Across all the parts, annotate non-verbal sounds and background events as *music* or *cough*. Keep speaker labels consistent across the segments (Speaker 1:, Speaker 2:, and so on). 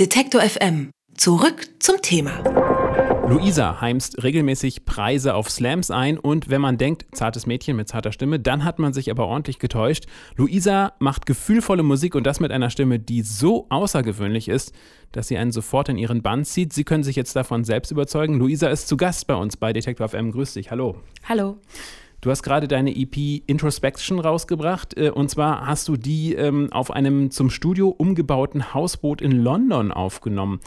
Speaker 1: Detektor FM. Zurück zum Thema.
Speaker 2: Luisa heimst regelmäßig Preise auf Slams ein und wenn man denkt, zartes Mädchen mit zarter Stimme, dann hat man sich aber ordentlich getäuscht. Luisa macht gefühlvolle Musik und das mit einer Stimme, die so außergewöhnlich ist, dass sie einen sofort in ihren Bann zieht. Sie können sich jetzt davon selbst überzeugen. Luisa ist zu Gast bei uns bei Detektor FM. Grüß dich. Hallo.
Speaker 3: Hallo.
Speaker 2: Du hast gerade deine EP Introspection rausgebracht äh, und zwar hast du die ähm, auf einem zum Studio umgebauten Hausboot in London aufgenommen.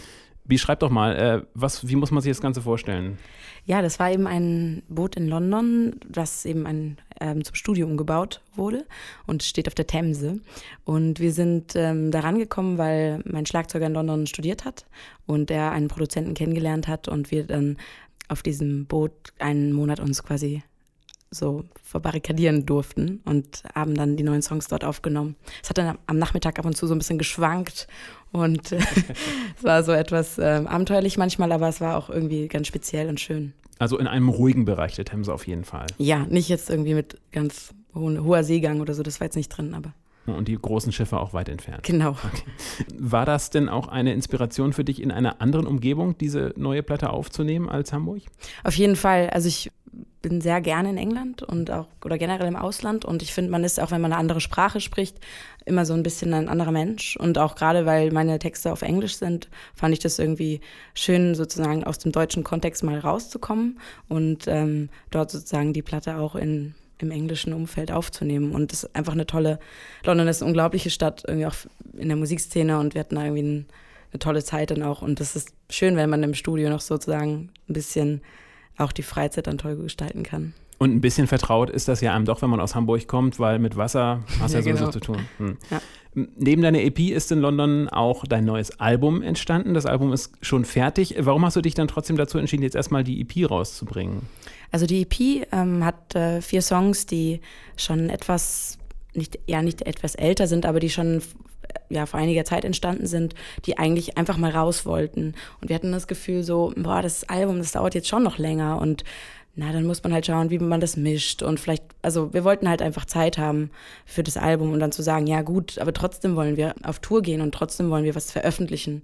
Speaker 2: Beschreib doch mal, äh, was, wie muss man sich das Ganze vorstellen?
Speaker 3: Ja, das war eben ein Boot in London, das eben ein, ähm, zum Studio umgebaut wurde und steht auf der Themse. Und wir sind ähm, da rangekommen, weil mein Schlagzeuger in London studiert hat und er einen Produzenten kennengelernt hat und wir dann auf diesem Boot einen Monat uns quasi so verbarrikadieren durften und haben dann die neuen Songs dort aufgenommen. Es hat dann am Nachmittag ab und zu so ein bisschen geschwankt und *laughs* es war so etwas äh, abenteuerlich manchmal, aber es war auch irgendwie ganz speziell und schön.
Speaker 2: Also in einem ruhigen Bereich der Themse auf jeden Fall.
Speaker 3: Ja, nicht jetzt irgendwie mit ganz hoher Seegang oder so, das war jetzt nicht drin, aber.
Speaker 2: Und die großen Schiffe auch weit entfernt.
Speaker 3: Genau.
Speaker 2: Okay. War das denn auch eine Inspiration für dich, in einer anderen Umgebung diese neue Platte aufzunehmen als Hamburg?
Speaker 3: Auf jeden Fall. Also ich bin sehr gerne in England und auch oder generell im Ausland und ich finde, man ist auch, wenn man eine andere Sprache spricht, immer so ein bisschen ein anderer Mensch und auch gerade weil meine Texte auf Englisch sind, fand ich das irgendwie schön, sozusagen aus dem deutschen Kontext mal rauszukommen und ähm, dort sozusagen die Platte auch in im englischen Umfeld aufzunehmen. Und das ist einfach eine tolle, London ist eine unglaubliche Stadt, irgendwie auch in der Musikszene und wir hatten da irgendwie ein, eine tolle Zeit dann auch. Und das ist schön, wenn man im Studio noch sozusagen ein bisschen auch die Freizeit dann toll gestalten kann.
Speaker 2: Und ein bisschen vertraut ist das ja einem doch, wenn man aus Hamburg kommt, weil mit Wasser *laughs* hast ja, ja sowieso genau. zu tun. Hm. Ja. Neben deiner EP ist in London auch dein neues Album entstanden. Das Album ist schon fertig. Warum hast du dich dann trotzdem dazu entschieden, jetzt erstmal die EP rauszubringen?
Speaker 3: Also die EP ähm, hat äh, vier Songs, die schon etwas, nicht, ja nicht etwas älter sind, aber die schon ja, vor einiger Zeit entstanden sind, die eigentlich einfach mal raus wollten. Und wir hatten das Gefühl so, boah, das Album, das dauert jetzt schon noch länger und na, dann muss man halt schauen, wie man das mischt und vielleicht, also wir wollten halt einfach Zeit haben für das Album und dann zu sagen, ja gut, aber trotzdem wollen wir auf Tour gehen und trotzdem wollen wir was veröffentlichen.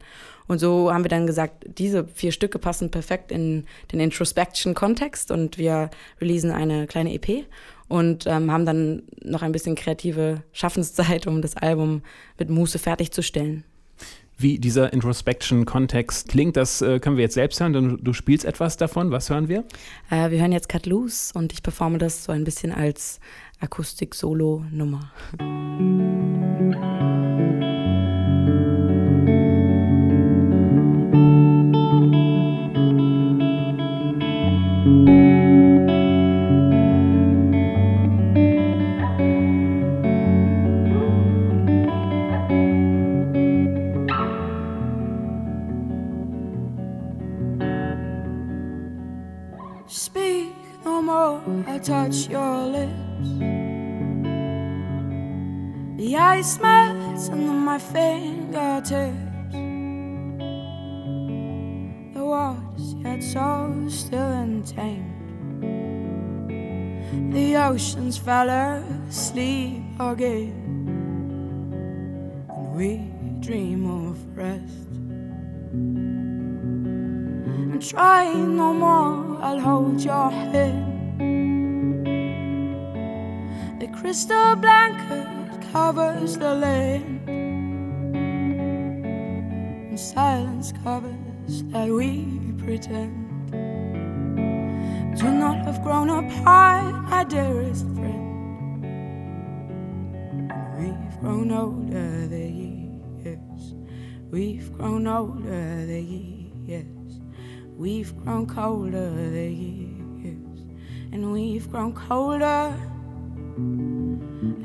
Speaker 3: Und so haben wir dann gesagt, diese vier Stücke passen perfekt in den Introspection-Kontext und wir releasen eine kleine EP und ähm, haben dann noch ein bisschen kreative Schaffenszeit, um das Album mit Muße fertigzustellen
Speaker 2: wie dieser Introspection-Kontext klingt. Das äh, können wir jetzt selbst hören. Du, du, spielst etwas davon. Was hören wir?
Speaker 3: Äh, wir hören jetzt Cut Loose und ich performe das so ein bisschen als Akustik-Solo-Nummer. Ice melts under my fingertips. The waters yet so still and tamed. The oceans fell asleep again. And we dream of rest. And try no more, I'll hold your hand. The crystal blanket covers the land, and silence covers that we pretend to not have grown apart, my dearest friend. We've grown older the years, we've grown older the years, we've grown colder the years, and we've grown colder.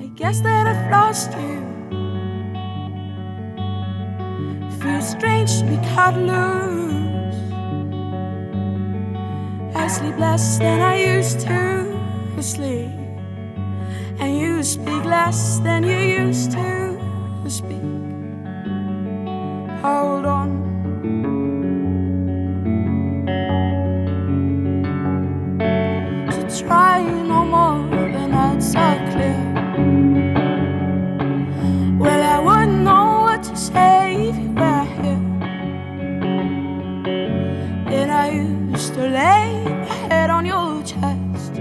Speaker 3: I guess that I've lost you. Feels strange to be cut loose. I sleep less than I used to sleep, and you speak less than you used to speak. Hold on.
Speaker 4: Used to lay my head on your chest.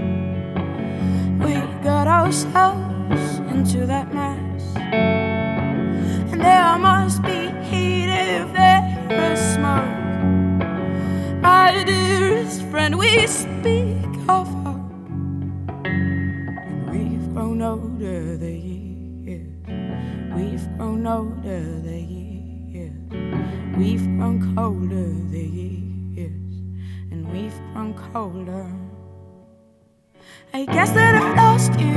Speaker 4: We got ourselves into that mess. And there must be heat if there is smoke. My dearest friend, we speak of hope. And we've grown older the years. We've grown older the years. We've grown colder the years. And colder. I guess that I've lost you.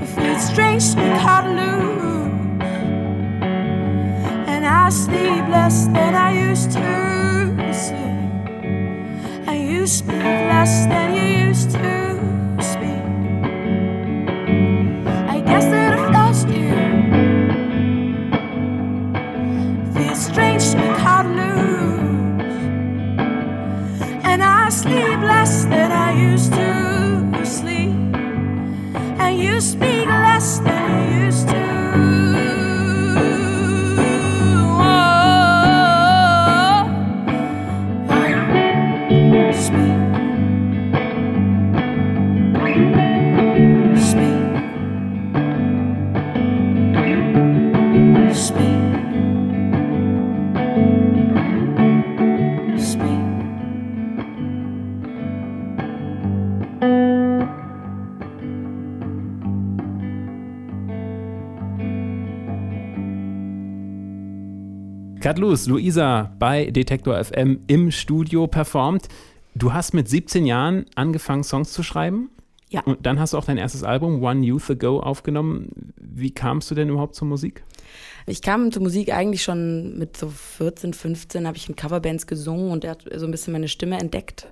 Speaker 4: It feels strange to be caught loose. And I sleep less than I used to sleep. And you speak less than you used to
Speaker 2: Cut Loose, Luisa bei Detektor FM im Studio performt. Du hast mit 17 Jahren angefangen, Songs zu schreiben.
Speaker 3: Ja.
Speaker 2: Und dann hast du auch dein erstes Album One Youth Ago aufgenommen. Wie kamst du denn überhaupt zur Musik?
Speaker 3: Ich kam zur Musik eigentlich schon mit so 14, 15, habe ich in Coverbands gesungen und er hat so ein bisschen meine Stimme entdeckt.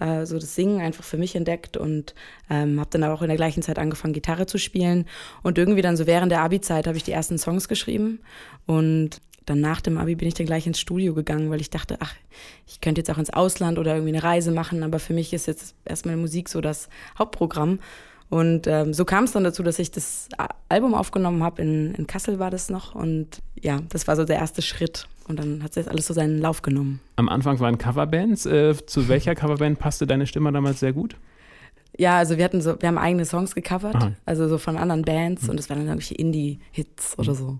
Speaker 3: Äh, so das Singen einfach für mich entdeckt und ähm, habe dann auch in der gleichen Zeit angefangen, Gitarre zu spielen. Und irgendwie dann so während der Abi-Zeit habe ich die ersten Songs geschrieben und dann nach dem Abi bin ich dann gleich ins Studio gegangen, weil ich dachte, ach, ich könnte jetzt auch ins Ausland oder irgendwie eine Reise machen, aber für mich ist jetzt erstmal Musik so das Hauptprogramm. Und ähm, so kam es dann dazu, dass ich das Album aufgenommen habe. In, in Kassel war das noch. Und ja, das war so der erste Schritt. Und dann hat das alles so seinen Lauf genommen.
Speaker 2: Am Anfang waren Coverbands. Äh, zu welcher *laughs* Coverband passte deine Stimme damals sehr gut?
Speaker 3: Ja, also wir hatten so, wir haben eigene Songs gecovert,
Speaker 2: Aha.
Speaker 3: also so von anderen Bands und das waren dann irgendwelche Indie-Hits oder so.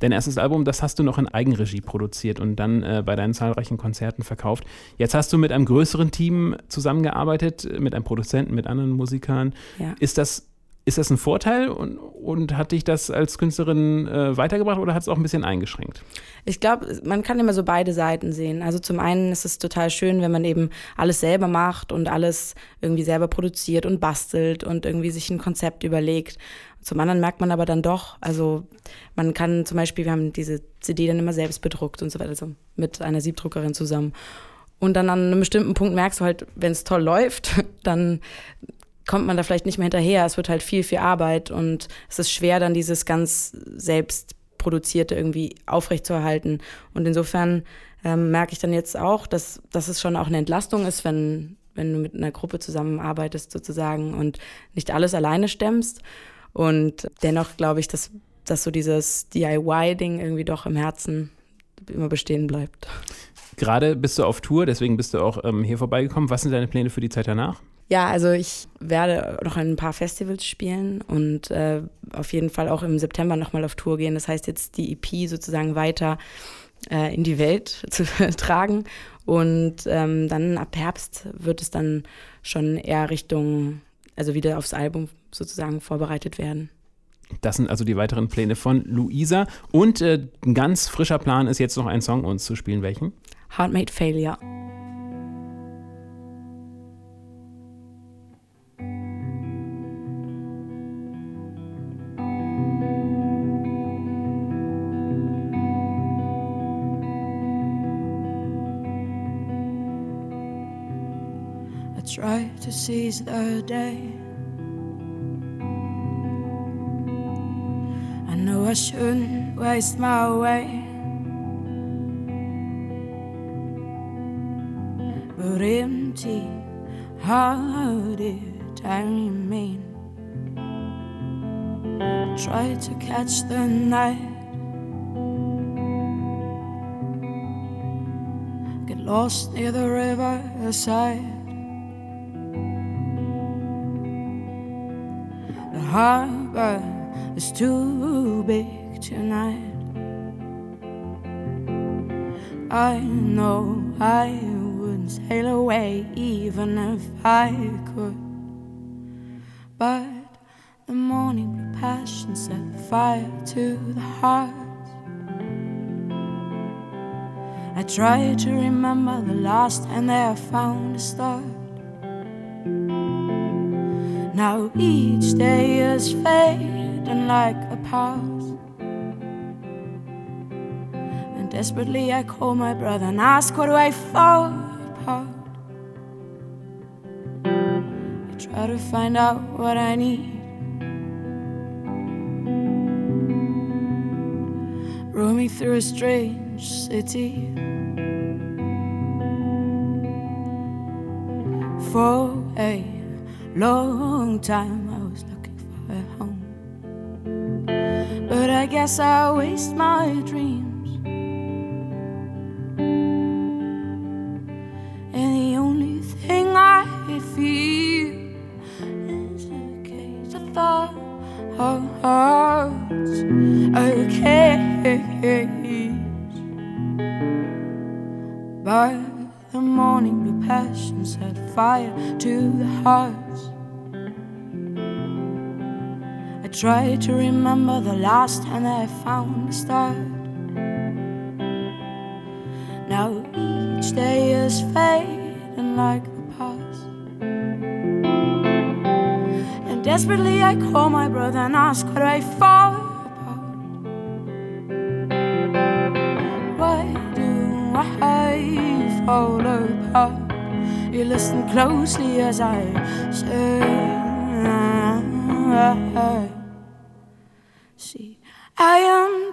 Speaker 2: Dein erstes Album, das hast du noch in Eigenregie produziert und dann äh, bei deinen zahlreichen Konzerten verkauft. Jetzt hast du mit einem größeren Team zusammengearbeitet, mit einem Produzenten, mit anderen Musikern.
Speaker 3: Ja.
Speaker 2: Ist das, ist das ein Vorteil und, und hat dich das als Künstlerin äh, weitergebracht oder hat es auch ein bisschen eingeschränkt?
Speaker 3: Ich glaube, man kann immer so beide Seiten sehen. Also zum einen ist es total schön, wenn man eben alles selber macht und alles irgendwie selber produziert und bastelt und irgendwie sich ein Konzept überlegt. Zum anderen merkt man aber dann doch, also man kann zum Beispiel, wir haben diese CD dann immer selbst bedruckt und so weiter, also mit einer Siebdruckerin zusammen. Und dann an einem bestimmten Punkt merkst du halt, wenn es toll läuft, *laughs* dann kommt man da vielleicht nicht mehr hinterher. Es wird halt viel, viel Arbeit und es ist schwer, dann dieses ganz selbst produzierte irgendwie aufrechtzuerhalten. Und insofern ähm, merke ich dann jetzt auch, dass, dass es schon auch eine Entlastung ist, wenn, wenn du mit einer Gruppe zusammenarbeitest sozusagen und nicht alles alleine stemmst. Und dennoch glaube ich, dass, dass so dieses DIY-Ding irgendwie doch im Herzen immer bestehen bleibt.
Speaker 2: Gerade bist du auf Tour, deswegen bist du auch ähm, hier vorbeigekommen. Was sind deine Pläne für die Zeit danach?
Speaker 3: Ja, also ich werde noch ein paar Festivals spielen und äh, auf jeden Fall auch im September nochmal auf Tour gehen. Das heißt jetzt die EP sozusagen weiter äh, in die Welt *laughs* zu tragen. Und ähm, dann ab Herbst wird es dann schon eher Richtung, also wieder aufs Album sozusagen vorbereitet werden.
Speaker 2: Das sind also die weiteren Pläne von Luisa. Und äh, ein ganz frischer Plan ist jetzt noch einen Song uns zu spielen. Welchen?
Speaker 3: Heart Made Failure.
Speaker 4: Try to seize the day. I know I shouldn't waste my way. But empty hearted, I remain. Try to catch the night. Get lost near the river riverside. Harbor is too big tonight. I know I wouldn't sail away even if I could. But the morning passion set fire to the heart. I try to remember the last and that I found a start. Now each day is fading like a past. And desperately, I call my brother and ask, What do I fall apart? I try to find out what I need. Roaming through a strange city. For a long time, I was looking for a home. But I guess I waste my dreams. And the only thing I
Speaker 3: feel
Speaker 4: is
Speaker 3: a
Speaker 4: case
Speaker 3: of
Speaker 4: our hearts a cage by the morning blue passion set fire to the hearts I try to remember the last time I found a start now each day is fading like the past. And Desperately, I call my brother and ask where I fall apart. Why do I fall apart? You listen closely as I say.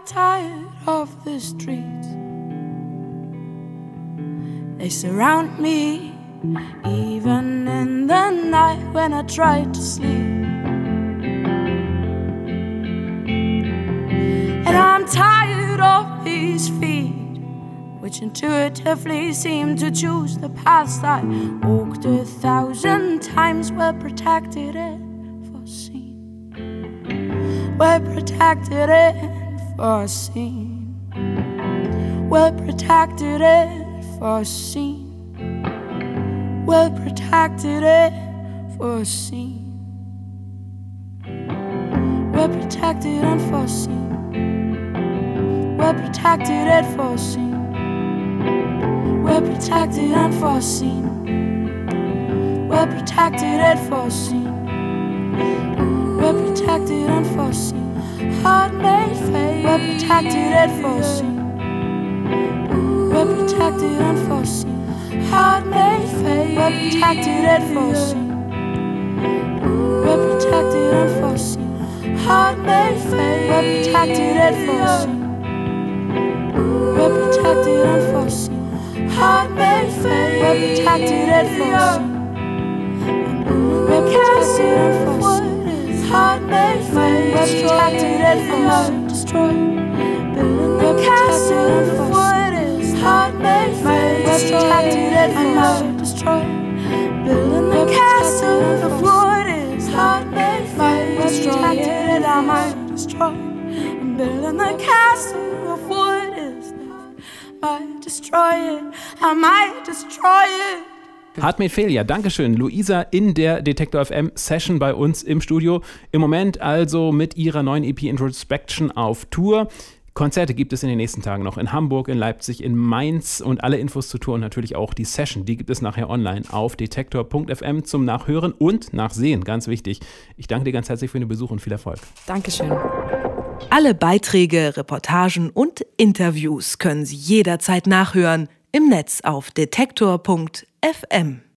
Speaker 4: Tired of the streets. They surround me, even in the night when I try to sleep. And I'm tired of these feet, which intuitively seem to choose the paths I walked a thousand times. We're protected and foreseen. We're protected and foreseen. We're protected and foreseen. We're protected and foreseen. We're protected and foreseen. We're protected and foreseen. We're protected and foreseen. We're protected and foreseen. We're protected and foreseen. Heart made fate. We're protected and foreseen. We're protected and foreseen. Heart made fate. We're protected and foreseen. We're protected and foreseen. Heart made fate. We're protected and foreseen. We're protected and foreseen. Heart made fate. We're protected and foreseen. We're protected and foreseen. Heart fate. We're protected and from not destroyed. Building castle of what is hard made. Protected. Building a castle of what is hard made face. Protected. I'm building a castle of what is. Might destroy it, I might destroy it.
Speaker 2: Hardmade Failure, Dankeschön. Luisa in der Detektor FM Session bei uns im Studio. Im Moment also mit ihrer neuen EP Introspection auf Tour. Konzerte gibt es in den nächsten Tagen noch in Hamburg, in Leipzig, in Mainz und alle Infos zur Tour und natürlich auch die Session. Die gibt es nachher online auf detektor.fm zum Nachhören und Nachsehen. Ganz wichtig. Ich danke dir ganz herzlich für den Besuch und viel Erfolg.
Speaker 3: Dankeschön.
Speaker 1: Alle Beiträge, Reportagen und Interviews können Sie jederzeit nachhören im Netz auf detektor.fm. FM.